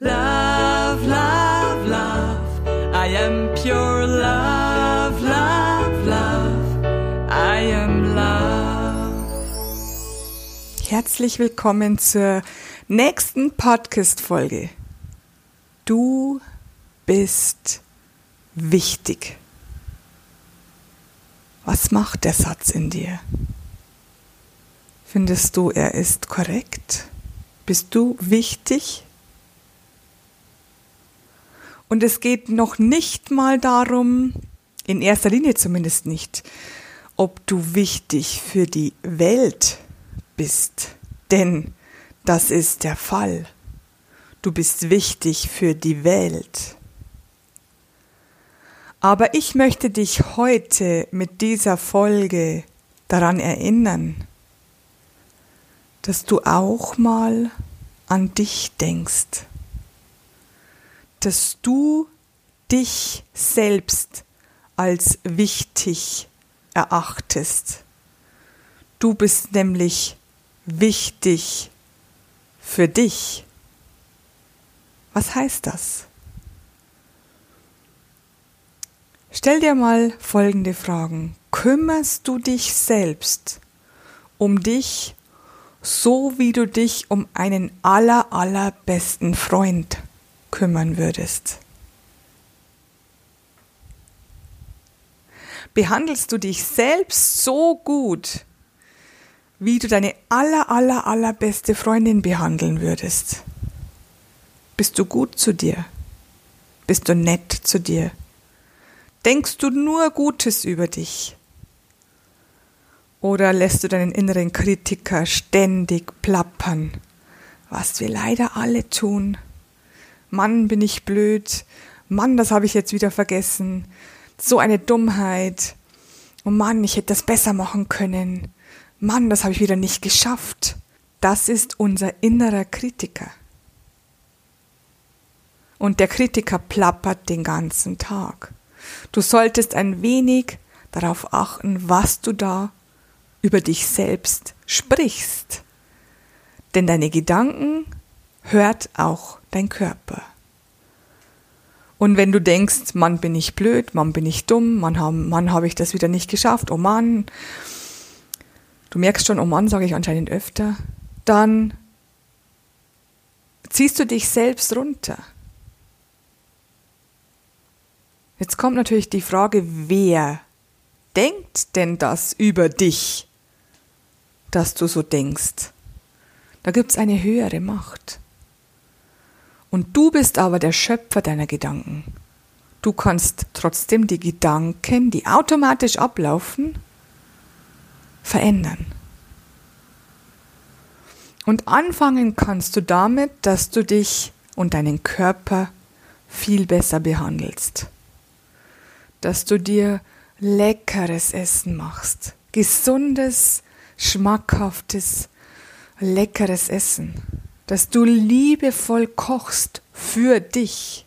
Love, love, love. I am pure love, love, love. I am love. Herzlich willkommen zur nächsten Podcast-Folge. Du bist wichtig. Was macht der Satz in dir? Findest du, er ist korrekt? Bist du wichtig? Und es geht noch nicht mal darum, in erster Linie zumindest nicht, ob du wichtig für die Welt bist. Denn das ist der Fall. Du bist wichtig für die Welt. Aber ich möchte dich heute mit dieser Folge daran erinnern, dass du auch mal an dich denkst dass du dich selbst als wichtig erachtest. Du bist nämlich wichtig für dich. Was heißt das? Stell dir mal folgende Fragen. Kümmerst du dich selbst um dich, so wie du dich um einen aller, allerbesten Freund kümmern würdest. Behandelst du dich selbst so gut, wie du deine aller, aller, allerbeste Freundin behandeln würdest? Bist du gut zu dir? Bist du nett zu dir? Denkst du nur Gutes über dich? Oder lässt du deinen inneren Kritiker ständig plappern, was wir leider alle tun? Mann, bin ich blöd, Mann, das habe ich jetzt wieder vergessen, so eine Dummheit, oh Mann, ich hätte das besser machen können, Mann, das habe ich wieder nicht geschafft. Das ist unser innerer Kritiker. Und der Kritiker plappert den ganzen Tag. Du solltest ein wenig darauf achten, was du da über dich selbst sprichst. Denn deine Gedanken hört auch dein Körper. Und wenn du denkst, Mann, bin ich blöd, Mann, bin ich dumm, Mann, Mann, habe ich das wieder nicht geschafft, oh Mann, du merkst schon, oh Mann, sage ich anscheinend öfter, dann ziehst du dich selbst runter. Jetzt kommt natürlich die Frage, wer denkt denn das über dich, dass du so denkst? Da gibt es eine höhere Macht. Und du bist aber der Schöpfer deiner Gedanken. Du kannst trotzdem die Gedanken, die automatisch ablaufen, verändern. Und anfangen kannst du damit, dass du dich und deinen Körper viel besser behandelst. Dass du dir leckeres Essen machst. Gesundes, schmackhaftes, leckeres Essen dass du liebevoll kochst für dich,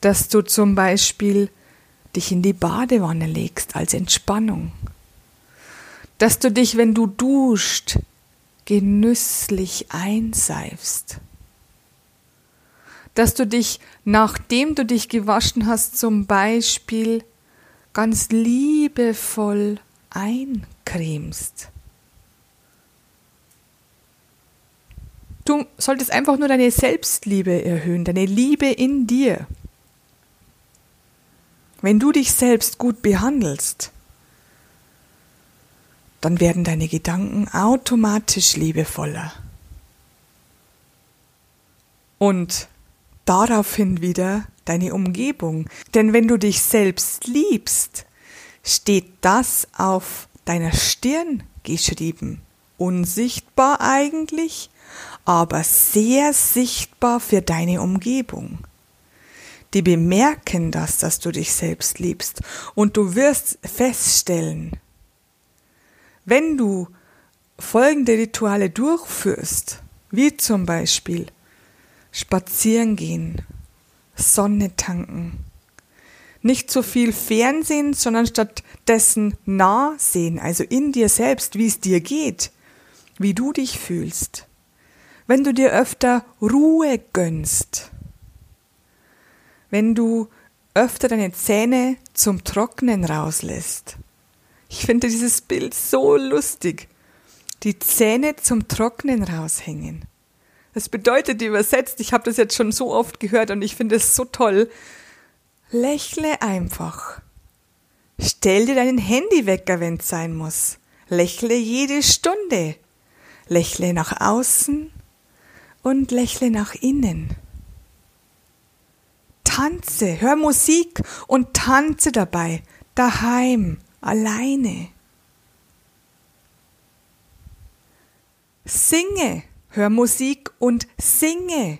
dass du zum Beispiel dich in die Badewanne legst als Entspannung, dass du dich, wenn du duscht, genüsslich einseifst, dass du dich, nachdem du dich gewaschen hast, zum Beispiel ganz liebevoll eincremst. Du solltest einfach nur deine Selbstliebe erhöhen, deine Liebe in dir. Wenn du dich selbst gut behandelst, dann werden deine Gedanken automatisch liebevoller. Und daraufhin wieder deine Umgebung. Denn wenn du dich selbst liebst, steht das auf deiner Stirn geschrieben. Unsichtbar eigentlich, aber sehr sichtbar für deine Umgebung. Die bemerken das, dass du dich selbst liebst und du wirst feststellen, wenn du folgende Rituale durchführst, wie zum Beispiel spazieren gehen, Sonne tanken, nicht so viel Fernsehen, sondern stattdessen nah sehen, also in dir selbst, wie es dir geht, wie du dich fühlst, wenn du dir öfter Ruhe gönnst, wenn du öfter deine Zähne zum Trocknen rauslässt. Ich finde dieses Bild so lustig. Die Zähne zum Trocknen raushängen. Das bedeutet übersetzt, ich habe das jetzt schon so oft gehört und ich finde es so toll. Lächle einfach. Stell dir deinen Handywecker, wenn es sein muss. Lächle jede Stunde. Lächle nach außen und lächle nach innen. Tanze, hör Musik und tanze dabei, daheim, alleine. Singe, hör Musik und singe.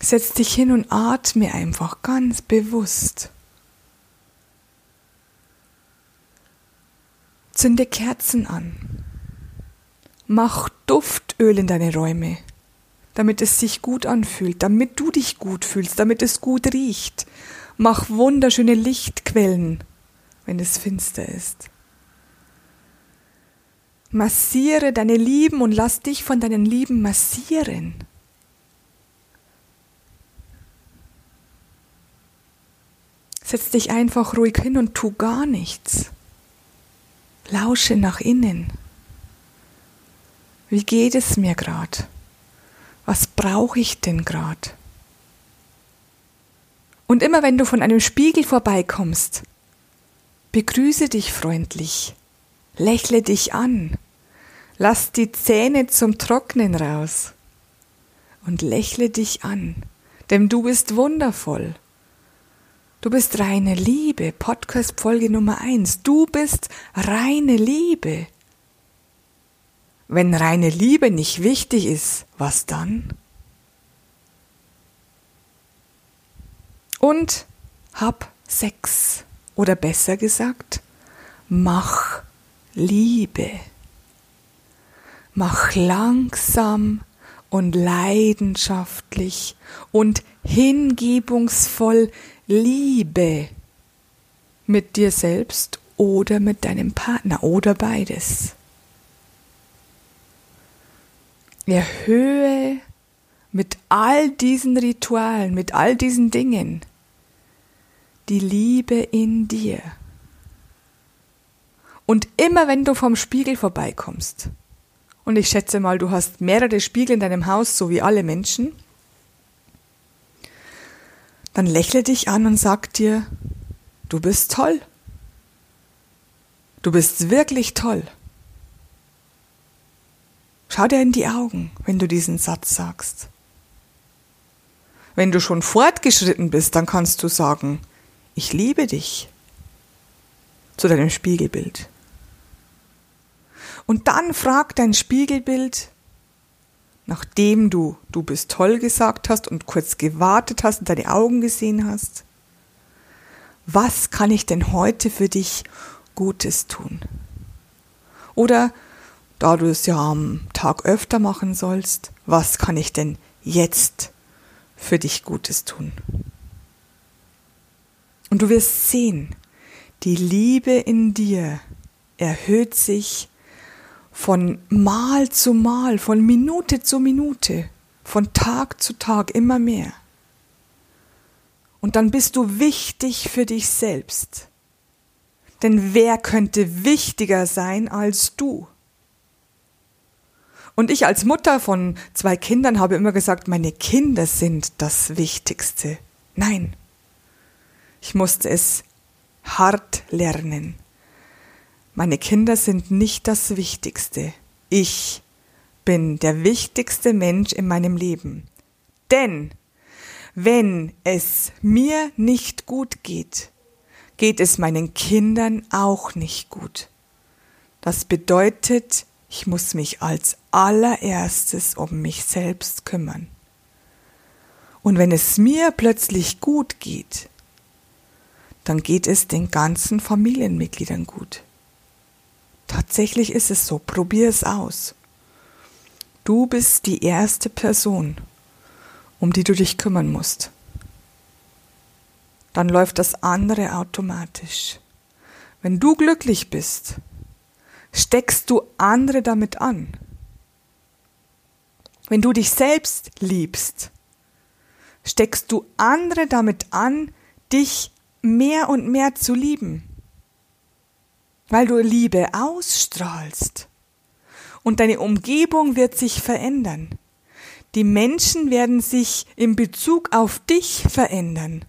Setz dich hin und atme einfach ganz bewusst. Zünde Kerzen an. Mach Duftöl in deine Räume, damit es sich gut anfühlt, damit du dich gut fühlst, damit es gut riecht. Mach wunderschöne Lichtquellen, wenn es finster ist. Massiere deine Lieben und lass dich von deinen Lieben massieren. Setz dich einfach ruhig hin und tu gar nichts. Lausche nach innen. Wie geht es mir gerade? Was brauche ich denn gerade? Und immer wenn du von einem Spiegel vorbeikommst, begrüße dich freundlich, lächle dich an, lass die Zähne zum Trocknen raus und lächle dich an, denn du bist wundervoll. Du bist reine Liebe, Podcast Folge Nummer eins. Du bist reine Liebe. Wenn reine Liebe nicht wichtig ist, was dann? Und hab Sex. Oder besser gesagt, mach Liebe. Mach langsam und leidenschaftlich und hingebungsvoll Liebe mit dir selbst oder mit deinem Partner oder beides. Erhöhe mit all diesen Ritualen, mit all diesen Dingen die Liebe in dir. Und immer wenn du vom Spiegel vorbeikommst, und ich schätze mal, du hast mehrere Spiegel in deinem Haus, so wie alle Menschen, dann lächle dich an und sag dir, du bist toll. Du bist wirklich toll. Schau dir in die Augen, wenn du diesen Satz sagst. Wenn du schon fortgeschritten bist, dann kannst du sagen, ich liebe dich zu deinem Spiegelbild. Und dann fragt dein Spiegelbild, nachdem du du bist toll gesagt hast und kurz gewartet hast und deine Augen gesehen hast, was kann ich denn heute für dich Gutes tun? Oder da du es ja am Tag öfter machen sollst, was kann ich denn jetzt für dich Gutes tun? Und du wirst sehen, die Liebe in dir erhöht sich von Mal zu Mal, von Minute zu Minute, von Tag zu Tag immer mehr. Und dann bist du wichtig für dich selbst. Denn wer könnte wichtiger sein als du? Und ich als Mutter von zwei Kindern habe immer gesagt, meine Kinder sind das Wichtigste. Nein, ich musste es hart lernen. Meine Kinder sind nicht das Wichtigste. Ich bin der wichtigste Mensch in meinem Leben. Denn wenn es mir nicht gut geht, geht es meinen Kindern auch nicht gut. Das bedeutet, ich muss mich als allererstes um mich selbst kümmern. Und wenn es mir plötzlich gut geht, dann geht es den ganzen Familienmitgliedern gut. Tatsächlich ist es so. Probier es aus. Du bist die erste Person, um die du dich kümmern musst. Dann läuft das andere automatisch. Wenn du glücklich bist, steckst du andere damit an. Wenn du dich selbst liebst, steckst du andere damit an, dich mehr und mehr zu lieben, weil du Liebe ausstrahlst. Und deine Umgebung wird sich verändern. Die Menschen werden sich in Bezug auf dich verändern.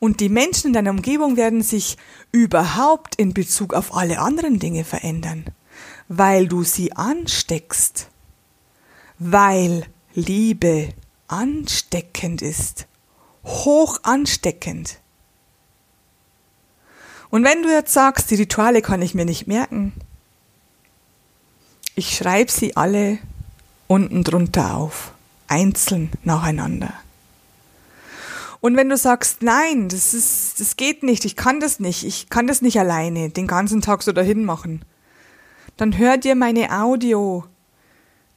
Und die Menschen in deiner Umgebung werden sich überhaupt in Bezug auf alle anderen Dinge verändern, weil du sie ansteckst, weil Liebe ansteckend ist, hoch ansteckend. Und wenn du jetzt sagst, die Rituale kann ich mir nicht merken, ich schreibe sie alle unten drunter auf, einzeln nacheinander. Und wenn du sagst, nein, das ist, das geht nicht, ich kann das nicht, ich kann das nicht alleine den ganzen Tag so dahin machen, dann hör dir meine Audio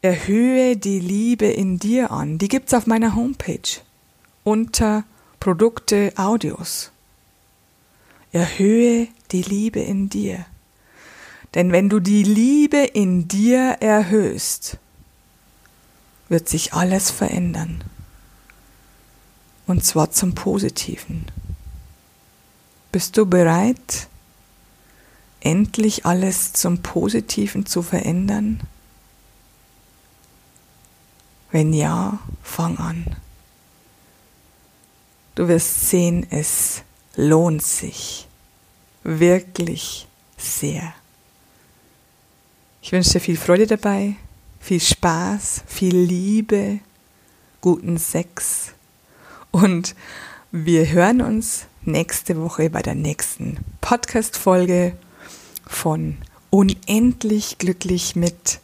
Erhöhe die Liebe in dir an. Die gibt's auf meiner Homepage unter Produkte Audios. Erhöhe die Liebe in dir. Denn wenn du die Liebe in dir erhöhst, wird sich alles verändern. Und zwar zum Positiven. Bist du bereit, endlich alles zum Positiven zu verändern? Wenn ja, fang an. Du wirst sehen, es lohnt sich. Wirklich sehr. Ich wünsche dir viel Freude dabei, viel Spaß, viel Liebe, guten Sex und wir hören uns nächste Woche bei der nächsten Podcast-Folge von Unendlich glücklich mit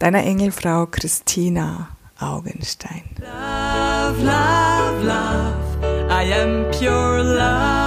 deiner Engelfrau Christina Augenstein. Love, love, love, I am pure.